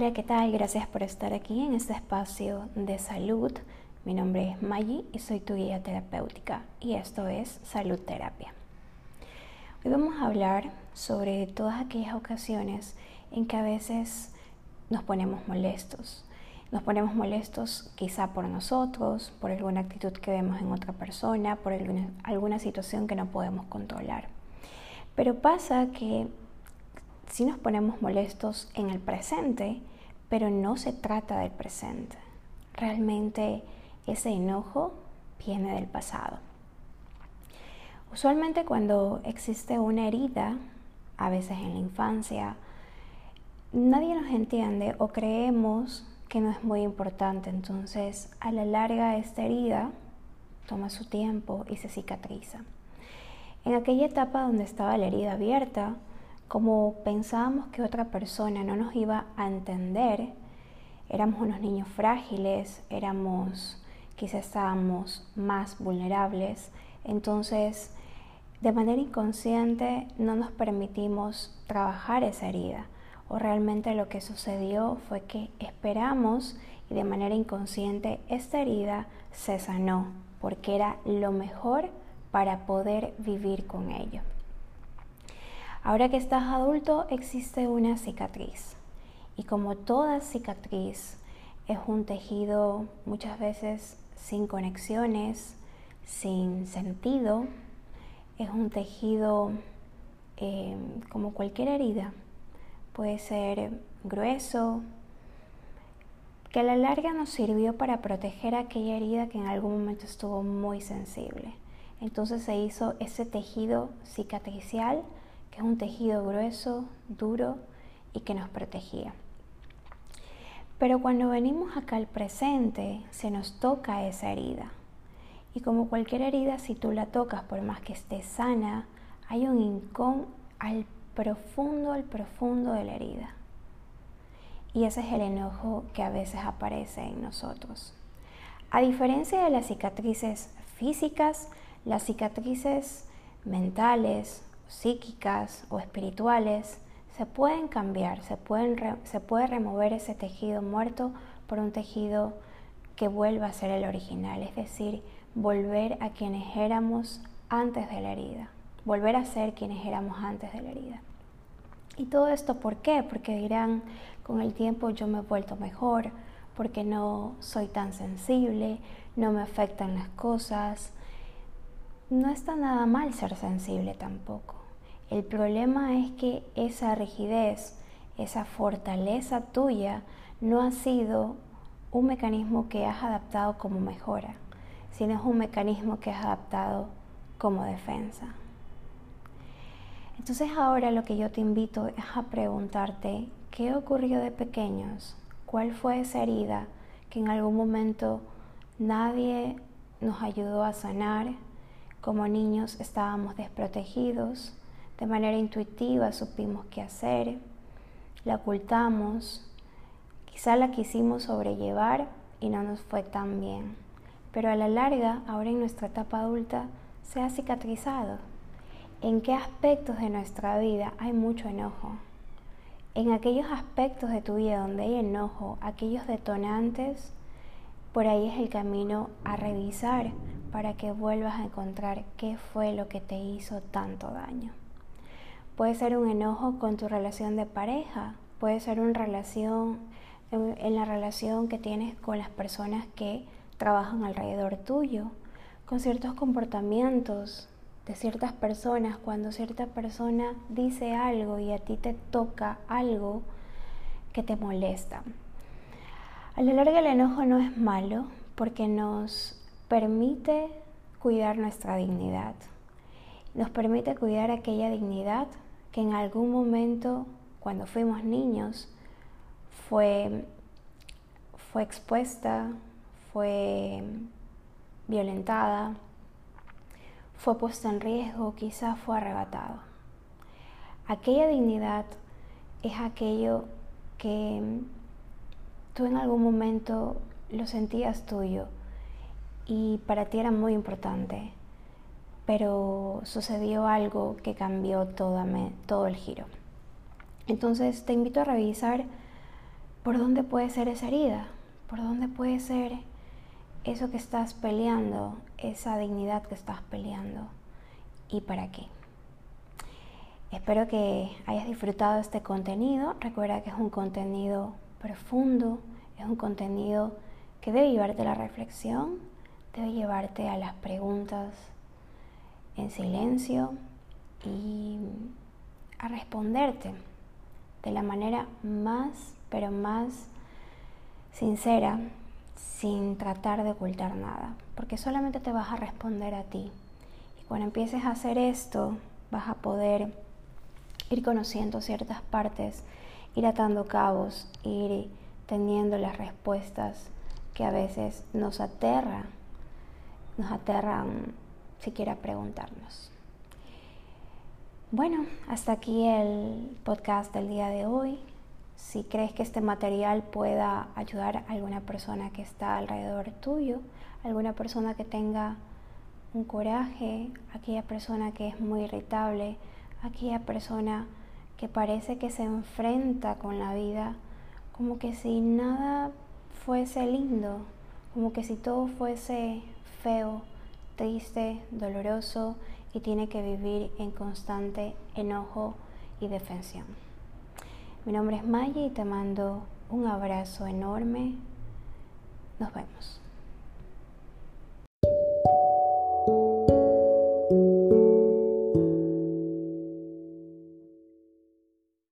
Hola, ¿qué tal? Gracias por estar aquí en este espacio de salud. Mi nombre es Maggie y soy tu guía terapéutica y esto es Salud Terapia. Hoy vamos a hablar sobre todas aquellas ocasiones en que a veces nos ponemos molestos. Nos ponemos molestos quizá por nosotros, por alguna actitud que vemos en otra persona, por alguna, alguna situación que no podemos controlar. Pero pasa que si nos ponemos molestos en el presente, pero no se trata del presente. Realmente ese enojo viene del pasado. Usualmente cuando existe una herida, a veces en la infancia, nadie nos entiende o creemos que no es muy importante. Entonces, a la larga esta herida toma su tiempo y se cicatriza. En aquella etapa donde estaba la herida abierta, como pensábamos que otra persona no nos iba a entender, éramos unos niños frágiles, éramos, quizás estábamos más vulnerables, entonces de manera inconsciente no nos permitimos trabajar esa herida o realmente lo que sucedió fue que esperamos y de manera inconsciente esta herida se sanó porque era lo mejor para poder vivir con ello. Ahora que estás adulto existe una cicatriz. Y como toda cicatriz es un tejido muchas veces sin conexiones, sin sentido, es un tejido eh, como cualquier herida, puede ser grueso, que a la larga nos sirvió para proteger aquella herida que en algún momento estuvo muy sensible. Entonces se hizo ese tejido cicatricial que es un tejido grueso, duro y que nos protegía. Pero cuando venimos acá al presente, se nos toca esa herida. Y como cualquier herida, si tú la tocas, por más que esté sana, hay un incón al profundo, al profundo de la herida. Y ese es el enojo que a veces aparece en nosotros. A diferencia de las cicatrices físicas, las cicatrices mentales psíquicas o espirituales, se pueden cambiar, se, pueden se puede remover ese tejido muerto por un tejido que vuelva a ser el original, es decir, volver a quienes éramos antes de la herida, volver a ser quienes éramos antes de la herida. ¿Y todo esto por qué? Porque dirán, con el tiempo yo me he vuelto mejor, porque no soy tan sensible, no me afectan las cosas. No está nada mal ser sensible tampoco. El problema es que esa rigidez, esa fortaleza tuya no ha sido un mecanismo que has adaptado como mejora, sino es un mecanismo que has adaptado como defensa. Entonces ahora lo que yo te invito es a preguntarte, ¿qué ocurrió de pequeños? ¿Cuál fue esa herida que en algún momento nadie nos ayudó a sanar? Como niños estábamos desprotegidos, de manera intuitiva supimos qué hacer, la ocultamos, quizá la quisimos sobrellevar y no nos fue tan bien, pero a la larga, ahora en nuestra etapa adulta, se ha cicatrizado. ¿En qué aspectos de nuestra vida hay mucho enojo? En aquellos aspectos de tu vida donde hay enojo, aquellos detonantes, por ahí es el camino a revisar para que vuelvas a encontrar qué fue lo que te hizo tanto daño. Puede ser un enojo con tu relación de pareja, puede ser una relación en la relación que tienes con las personas que trabajan alrededor tuyo, con ciertos comportamientos de ciertas personas, cuando cierta persona dice algo y a ti te toca algo que te molesta. A lo largo el enojo no es malo porque nos permite cuidar nuestra dignidad, nos permite cuidar aquella dignidad que en algún momento, cuando fuimos niños, fue, fue expuesta, fue violentada, fue puesta en riesgo, quizás fue arrebatado. Aquella dignidad es aquello que tú en algún momento lo sentías tuyo y para ti era muy importante pero sucedió algo que cambió todo, el giro. Entonces te invito a revisar ¿por dónde puede ser esa herida? ¿Por dónde puede ser eso que estás peleando, esa dignidad que estás peleando? ¿Y para qué? Espero que hayas disfrutado este contenido. Recuerda que es un contenido profundo, es un contenido que debe llevarte a la reflexión, debe llevarte a las preguntas en silencio y a responderte de la manera más, pero más sincera, sin tratar de ocultar nada, porque solamente te vas a responder a ti. Y cuando empieces a hacer esto, vas a poder ir conociendo ciertas partes, ir atando cabos, ir teniendo las respuestas que a veces nos aterran, nos aterran siquiera preguntarnos. Bueno, hasta aquí el podcast del día de hoy. Si crees que este material pueda ayudar a alguna persona que está alrededor tuyo, alguna persona que tenga un coraje, aquella persona que es muy irritable, aquella persona que parece que se enfrenta con la vida como que si nada fuese lindo, como que si todo fuese feo, triste, doloroso y tiene que vivir en constante enojo y defensión. Mi nombre es Maya y te mando un abrazo enorme. Nos vemos.